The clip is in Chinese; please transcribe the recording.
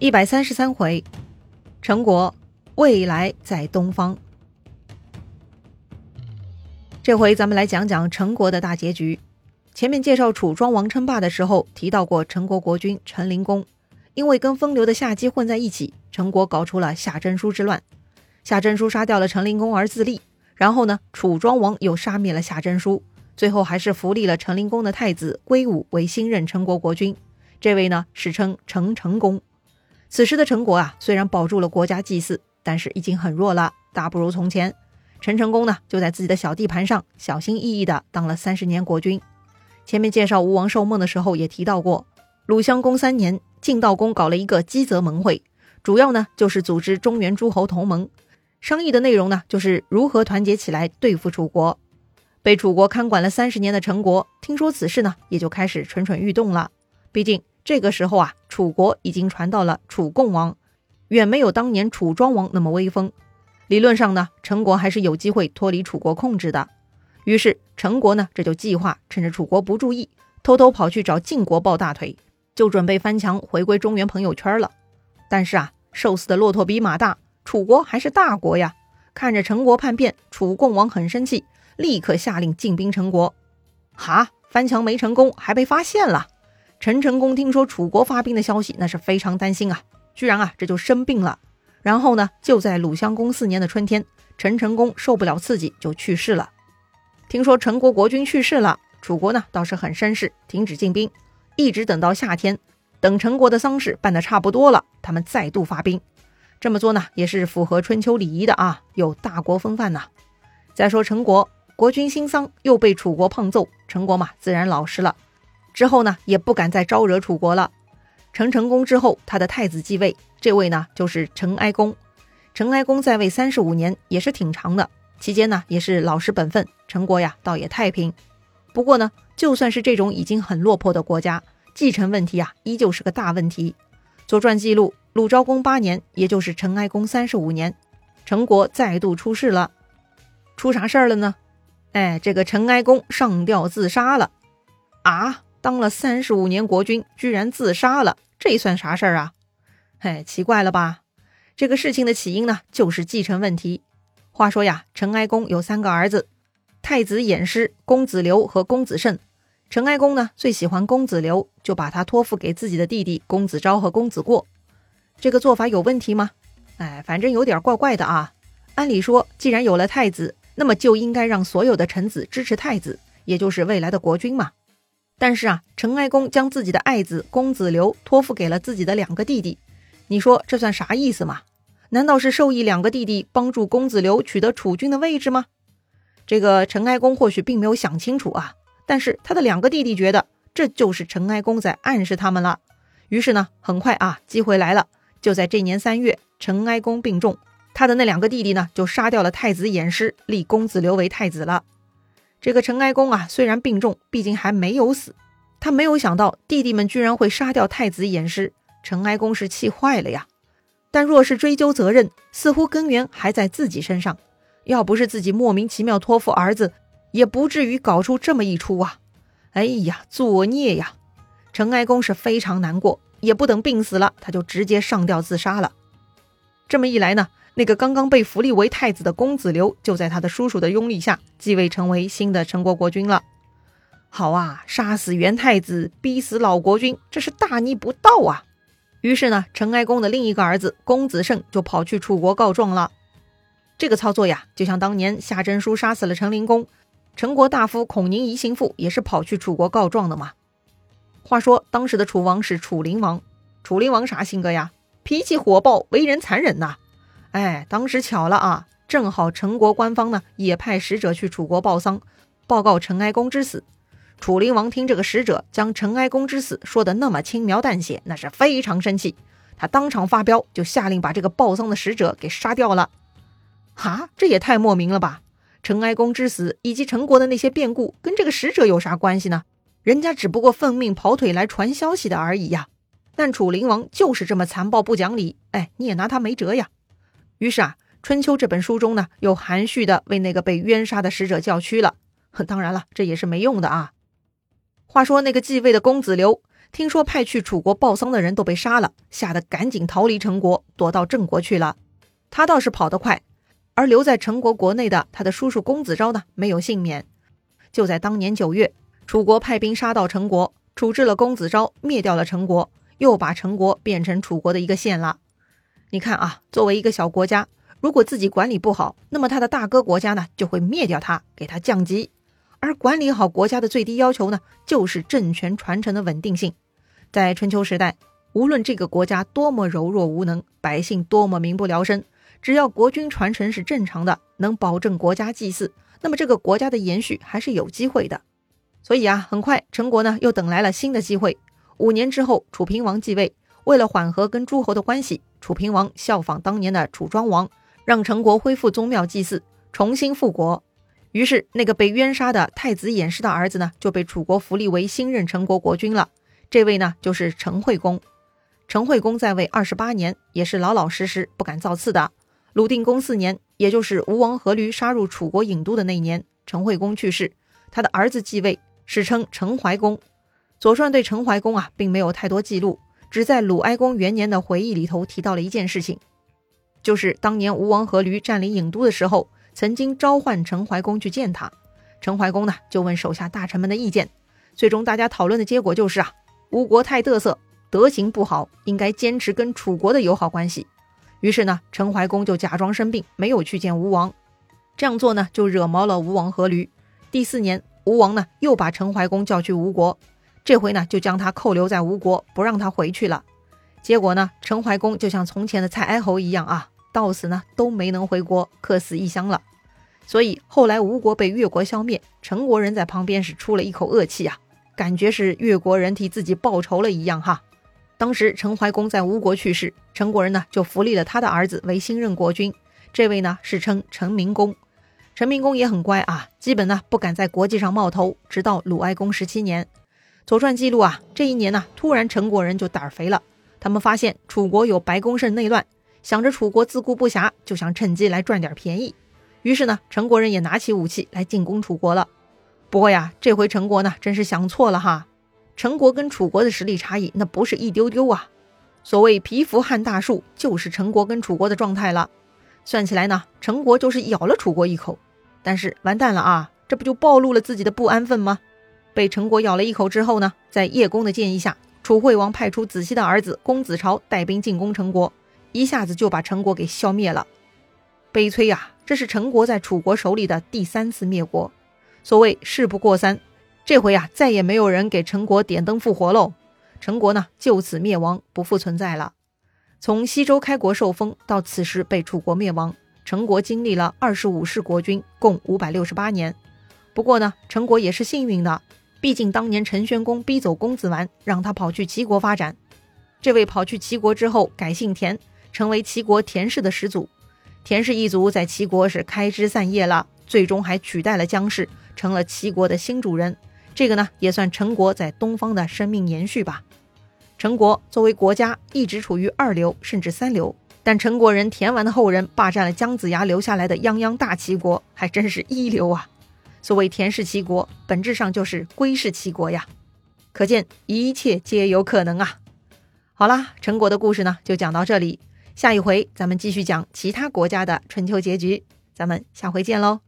一百三十三回，陈国未来在东方。这回咱们来讲讲陈国的大结局。前面介绍楚庄王称霸的时候提到过，陈国国君陈灵公因为跟风流的夏姬混在一起，陈国搞出了夏真书之乱。夏真书杀掉了陈灵公而自立，然后呢，楚庄王又杀灭了夏真书，最后还是扶立了陈灵公的太子归武为新任陈国国君。这位呢，史称陈成公。此时的陈国啊，虽然保住了国家祭祀，但是已经很弱了，大不如从前。陈成功呢，就在自己的小地盘上小心翼翼地当了三十年国君。前面介绍吴王寿梦的时候也提到过，鲁襄公三年，晋悼公搞了一个基泽盟会，主要呢就是组织中原诸侯同盟，商议的内容呢就是如何团结起来对付楚国。被楚国看管了三十年的陈国，听说此事呢，也就开始蠢蠢欲动了。毕竟。这个时候啊，楚国已经传到了楚共王，远没有当年楚庄王那么威风。理论上呢，陈国还是有机会脱离楚国控制的。于是陈国呢，这就计划趁着楚国不注意，偷偷跑去找晋国抱大腿，就准备翻墙回归中原朋友圈了。但是啊，瘦死的骆驼比马大，楚国还是大国呀。看着陈国叛变，楚共王很生气，立刻下令进兵陈国。哈，翻墙没成功，还被发现了。陈成功听说楚国发兵的消息，那是非常担心啊，居然啊这就生病了。然后呢，就在鲁襄公四年的春天，陈成功受不了刺激就去世了。听说陈国国君去世了，楚国呢倒是很绅士，停止进兵，一直等到夏天，等陈国的丧事办得差不多了，他们再度发兵。这么做呢，也是符合春秋礼仪的啊，有大国风范呐。再说陈国国君新丧，又被楚国胖揍，陈国嘛自然老实了。之后呢，也不敢再招惹楚国了。陈成功之后，他的太子继位，这位呢就是陈哀公。陈哀公在位三十五年，也是挺长的。期间呢，也是老实本分，陈国呀倒也太平。不过呢，就算是这种已经很落魄的国家，继承问题啊，依旧是个大问题。《左传》记录，鲁昭公八年，也就是陈哀公三十五年，陈国再度出事了。出啥事儿了呢？哎，这个陈哀公上吊自杀了。啊？当了三十五年国君，居然自杀了，这算啥事儿啊？嘿，奇怪了吧？这个事情的起因呢，就是继承问题。话说呀，陈哀公有三个儿子，太子偃师、公子刘和公子胜。陈哀公呢，最喜欢公子刘，就把他托付给自己的弟弟公子昭和公子过。这个做法有问题吗？哎，反正有点怪怪的啊。按理说，既然有了太子，那么就应该让所有的臣子支持太子，也就是未来的国君嘛。但是啊，陈哀公将自己的爱子公子刘托付给了自己的两个弟弟，你说这算啥意思嘛？难道是授意两个弟弟帮助公子刘取得储君的位置吗？这个陈哀公或许并没有想清楚啊，但是他的两个弟弟觉得这就是陈哀公在暗示他们了。于是呢，很快啊，机会来了，就在这年三月，陈哀公病重，他的那两个弟弟呢就杀掉了太子偃师，立公子刘为太子了。这个陈哀公啊，虽然病重，毕竟还没有死。他没有想到弟弟们居然会杀掉太子偃师，陈哀公是气坏了呀。但若是追究责任，似乎根源还在自己身上。要不是自己莫名其妙托付儿子，也不至于搞出这么一出啊！哎呀，作孽呀！陈哀公是非常难过，也不等病死了，他就直接上吊自杀了。这么一来呢？那个刚刚被扶立为太子的公子刘，就在他的叔叔的拥立下继位，成为新的陈国国君了。好啊，杀死元太子，逼死老国君，这是大逆不道啊！于是呢，陈哀公的另一个儿子公子胜就跑去楚国告状了。这个操作呀，就像当年夏真书杀死了陈灵公，陈国大夫孔宁仪行父也是跑去楚国告状的嘛。话说当时的楚王是楚灵王，楚灵王啥性格呀？脾气火爆，为人残忍呐。哎，当时巧了啊，正好陈国官方呢也派使者去楚国报丧，报告陈哀公之死。楚灵王听这个使者将陈哀公之死说的那么轻描淡写，那是非常生气，他当场发飙，就下令把这个报丧的使者给杀掉了。哈，这也太莫名了吧！陈哀公之死以及陈国的那些变故跟这个使者有啥关系呢？人家只不过奉命跑腿来传消息的而已呀。但楚灵王就是这么残暴不讲理，哎，你也拿他没辙呀。于是啊，《春秋》这本书中呢，又含蓄的为那个被冤杀的使者叫屈了。当然了，这也是没用的啊。话说那个继位的公子刘，听说派去楚国报丧的人都被杀了，吓得赶紧逃离陈国，躲到郑国去了。他倒是跑得快，而留在陈国国内的他的叔叔公子昭呢，没有幸免。就在当年九月，楚国派兵杀到陈国，处置了公子昭，灭掉了陈国，又把陈国变成楚国的一个县了。你看啊，作为一个小国家，如果自己管理不好，那么他的大哥国家呢，就会灭掉他，给他降级。而管理好国家的最低要求呢，就是政权传承的稳定性。在春秋时代，无论这个国家多么柔弱无能，百姓多么民不聊生，只要国君传承是正常的，能保证国家祭祀，那么这个国家的延续还是有机会的。所以啊，很快陈国呢又等来了新的机会。五年之后，楚平王继位，为了缓和跟诸侯的关系，楚平王效仿当年的楚庄王，让陈国恢复宗庙祭祀，重新复国。于是，那个被冤杀的太子偃师的儿子呢，就被楚国扶立为新任陈国国君了。这位呢，就是陈惠公。陈惠公在位二十八年，也是老老实实，不敢造次的。鲁定公四年，也就是吴王阖闾杀入楚国郢都的那年，陈惠公去世，他的儿子继位，史称陈怀公。《左传》对陈怀公啊，并没有太多记录，只在鲁哀公元年的回忆里头提到了一件事情，就是当年吴王阖闾占领郢都的时候。曾经召唤陈怀公去见他，陈怀公呢就问手下大臣们的意见，最终大家讨论的结果就是啊，吴国太嘚瑟，德行不好，应该坚持跟楚国的友好关系。于是呢，陈怀公就假装生病，没有去见吴王。这样做呢，就惹毛了吴王阖闾。第四年，吴王呢又把陈怀公叫去吴国，这回呢就将他扣留在吴国，不让他回去了。结果呢，陈怀公就像从前的蔡哀侯一样啊。到死呢都没能回国，客死异乡了。所以后来吴国被越国消灭，陈国人在旁边是出了一口恶气啊，感觉是越国人替自己报仇了一样哈。当时陈怀公在吴国去世，陈国人呢就扶立了他的儿子为新任国君，这位呢是称陈明公。陈明公也很乖啊，基本呢不敢在国际上冒头，直到鲁哀公十七年。左传记录啊，这一年呢突然陈国人就胆儿肥了，他们发现楚国有白公胜内乱。想着楚国自顾不暇，就想趁机来赚点便宜。于是呢，陈国人也拿起武器来进攻楚国了。不过呀，这回陈国呢，真是想错了哈。陈国跟楚国的实力差异那不是一丢丢啊。所谓蚍蜉撼大树，就是陈国跟楚国的状态了。算起来呢，陈国就是咬了楚国一口。但是完蛋了啊，这不就暴露了自己的不安分吗？被陈国咬了一口之后呢，在叶公的建议下，楚惠王派出子西的儿子公子朝带兵进攻陈国。一下子就把陈国给消灭了，悲催呀！这是陈国在楚国手里的第三次灭国。所谓事不过三，这回啊，再也没有人给陈国点灯复活喽。陈国呢，就此灭亡，不复存在了。从西周开国受封到此时被楚国灭亡，陈国经历了二十五世国君，共五百六十八年。不过呢，陈国也是幸运的，毕竟当年陈宣公逼走公子完，让他跑去齐国发展。这位跑去齐国之后，改姓田。成为齐国田氏的始祖，田氏一族在齐国是开枝散叶了，最终还取代了姜氏，成了齐国的新主人。这个呢，也算陈国在东方的生命延续吧。陈国作为国家一直处于二流甚至三流，但陈国人田完的后人霸占了姜子牙留下来的泱泱大齐国，还真是一流啊。所谓田氏齐国，本质上就是归氏齐国呀。可见一切皆有可能啊。好啦，陈国的故事呢，就讲到这里。下一回咱们继续讲其他国家的春秋结局，咱们下回见喽。